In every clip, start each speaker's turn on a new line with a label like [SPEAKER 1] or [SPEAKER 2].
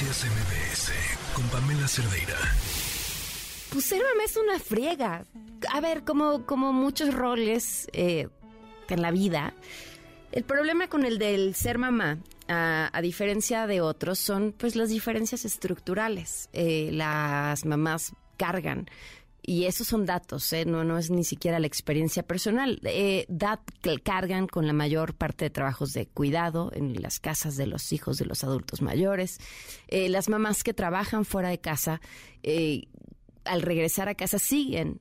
[SPEAKER 1] Noticias MBS con Pamela Cerdeira.
[SPEAKER 2] Pues ser mamá es una friega. A ver, como, como muchos roles eh, en la vida, el problema con el del ser mamá, a, diferencia de otros, son pues las diferencias estructurales. Eh, las mamás cargan y esos son datos, ¿eh? no, no es ni siquiera la experiencia personal. Eh, dat, cargan con la mayor parte de trabajos de cuidado en las casas de los hijos de los adultos mayores. Eh, las mamás que trabajan fuera de casa, eh, al regresar a casa siguen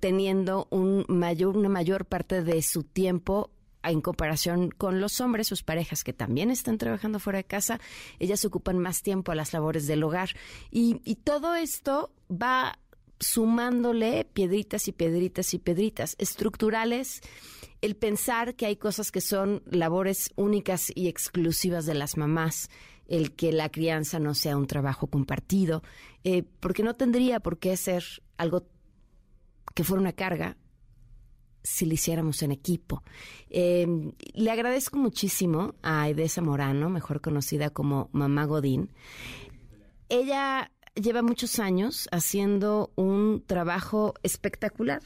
[SPEAKER 2] teniendo un mayor, una mayor parte de su tiempo en comparación con los hombres, sus parejas que también están trabajando fuera de casa, ellas ocupan más tiempo a las labores del hogar. Y, y todo esto va sumándole piedritas y piedritas y piedritas estructurales, el pensar que hay cosas que son labores únicas y exclusivas de las mamás, el que la crianza no sea un trabajo compartido, eh, porque no tendría por qué ser algo que fuera una carga si lo hiciéramos en equipo. Em, le agradezco muchísimo a Edesa Morano, mejor conocida como Mamá Godín. Ella lleva muchos años haciendo un trabajo espectacular.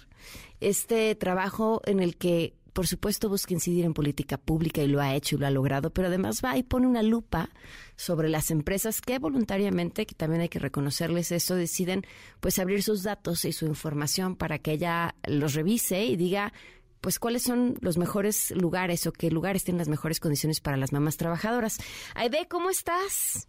[SPEAKER 2] Este trabajo en el que, por supuesto, busca incidir en política pública y lo ha hecho y lo ha logrado, pero además va y pone una lupa sobre las empresas que voluntariamente, que también hay que reconocerles eso, deciden pues abrir sus datos y su información para que ella los revise y diga pues cuáles son los mejores lugares o qué lugares tienen las mejores condiciones para las mamás trabajadoras. Aide, ¿cómo estás?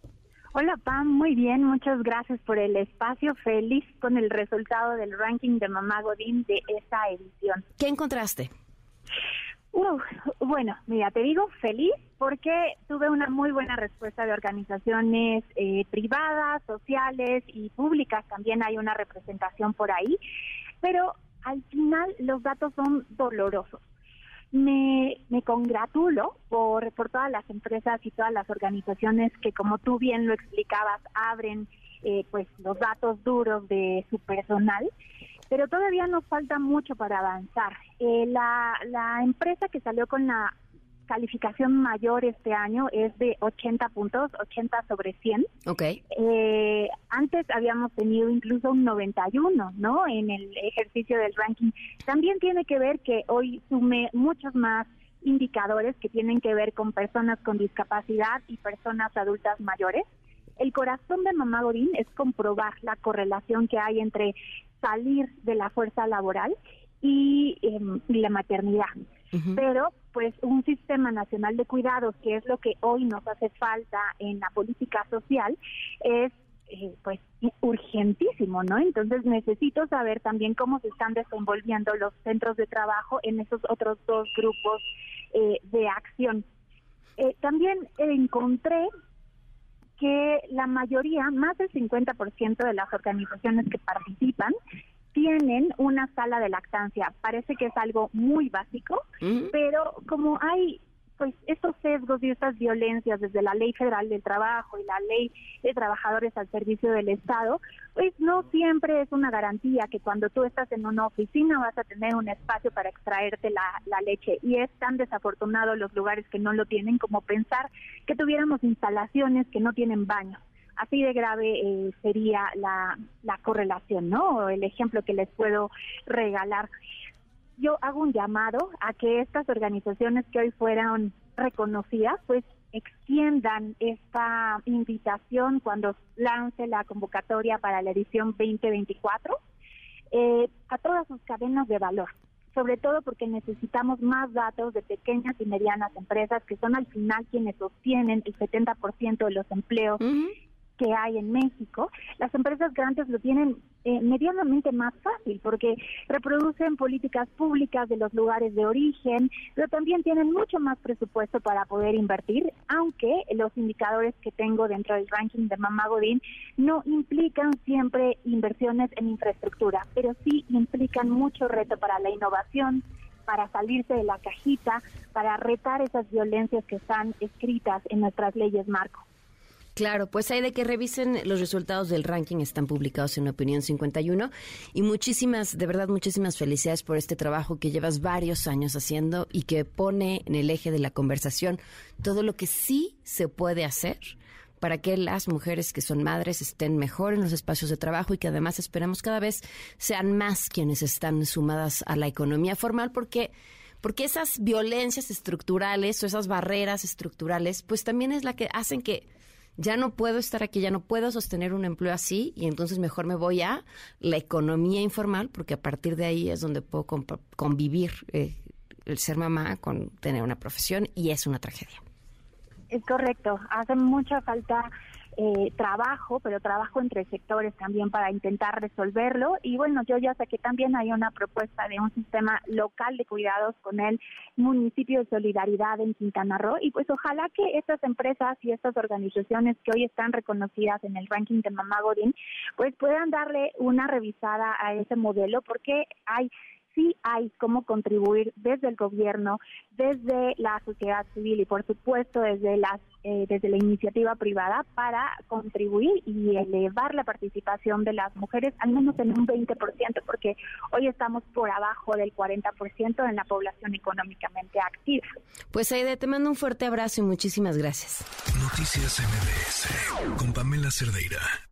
[SPEAKER 3] Hola Pam, muy bien, muchas gracias por el espacio. Feliz con el resultado del ranking de Mamá Godín de esa edición.
[SPEAKER 2] ¿Qué encontraste?
[SPEAKER 3] bueno, mira, te digo feliz porque tuve una muy buena respuesta de organizaciones eh, privadas, sociales y públicas. También hay una representación por ahí, pero al final los datos son dolorosos me, me congratulo por, por todas las empresas y todas las organizaciones que, como tú bien lo explicabas, abren eh, pues los datos duros de su personal, pero todavía nos falta mucho para avanzar. Eh, la, la empresa que salió con la calificación mayor este año es de 80 puntos, 80 sobre 100.
[SPEAKER 2] Ok.
[SPEAKER 3] Eh, antes habíamos tenido incluso un 91, ¿no? En el ejercicio del ranking. También tiene que ver que hoy sume muchos más indicadores que tienen que ver con personas con discapacidad y personas adultas mayores. El corazón de Mamá Godín es comprobar la correlación que hay entre salir de la fuerza laboral y, em, la maternidad. Pero pues un sistema nacional de cuidados, que es lo que hoy nos hace falta en la política social, es eh, pues urgentísimo, ¿no? Entonces necesito saber también cómo se están desenvolviendo los centros de trabajo en esos otros dos grupos eh, de acción. Eh, también encontré que la mayoría, más del 50% de las organizaciones que participan, tienen una sala de lactancia. Parece que es algo muy básico, pero como hay pues estos sesgos y estas violencias desde la Ley Federal del Trabajo y la Ley de Trabajadores al Servicio del Estado, pues no siempre es una garantía que cuando tú estás en una oficina vas a tener un espacio para extraerte la, la leche. Y es tan desafortunado los lugares que no lo tienen como pensar que tuviéramos instalaciones que no tienen baño así de grave eh, sería la, la correlación, ¿no? El ejemplo que les puedo regalar. Yo hago un llamado a que estas organizaciones que hoy fueron reconocidas, pues extiendan esta invitación cuando lance la convocatoria para la edición 2024 eh, a todas sus cadenas de valor sobre todo porque necesitamos más datos de pequeñas y medianas empresas que son al final quienes sostienen el 70% de los empleos que hay en México, las empresas grandes lo tienen eh, medianamente más fácil porque reproducen políticas públicas de los lugares de origen, pero también tienen mucho más presupuesto para poder invertir, aunque los indicadores que tengo dentro del ranking de Mamá Godín no implican siempre inversiones en infraestructura, pero sí implican mucho reto para la innovación, para salirse de la cajita, para retar esas violencias que están escritas en nuestras leyes marco.
[SPEAKER 2] Claro, pues hay de que revisen los resultados del ranking, están publicados en Opinión 51 y muchísimas, de verdad, muchísimas felicidades por este trabajo que llevas varios años haciendo y que pone en el eje de la conversación todo lo que sí se puede hacer para que las mujeres que son madres estén mejor en los espacios de trabajo y que además esperamos cada vez sean más quienes están sumadas a la economía formal porque porque esas violencias estructurales o esas barreras estructurales pues también es la que hacen que ya no puedo estar aquí, ya no puedo sostener un empleo así y entonces mejor me voy a la economía informal porque a partir de ahí es donde puedo convivir eh, el ser mamá con tener una profesión y es una tragedia.
[SPEAKER 3] Es correcto, hace mucha falta eh, trabajo, pero trabajo entre sectores también para intentar resolverlo. Y bueno, yo ya sé que también hay una propuesta de un sistema local de cuidados con el municipio de solidaridad en Quintana Roo. Y pues ojalá que estas empresas y estas organizaciones que hoy están reconocidas en el ranking de Mamá Godín, pues puedan darle una revisada a ese modelo porque hay sí hay cómo contribuir desde el gobierno, desde la sociedad civil y por supuesto desde las eh, desde la iniciativa privada para contribuir y elevar la participación de las mujeres al menos en un 20%, porque hoy estamos por abajo del 40% en la población económicamente activa.
[SPEAKER 2] Pues Aide, te mando un fuerte abrazo y muchísimas gracias.
[SPEAKER 1] Noticias MBS con Pamela Cerdeira.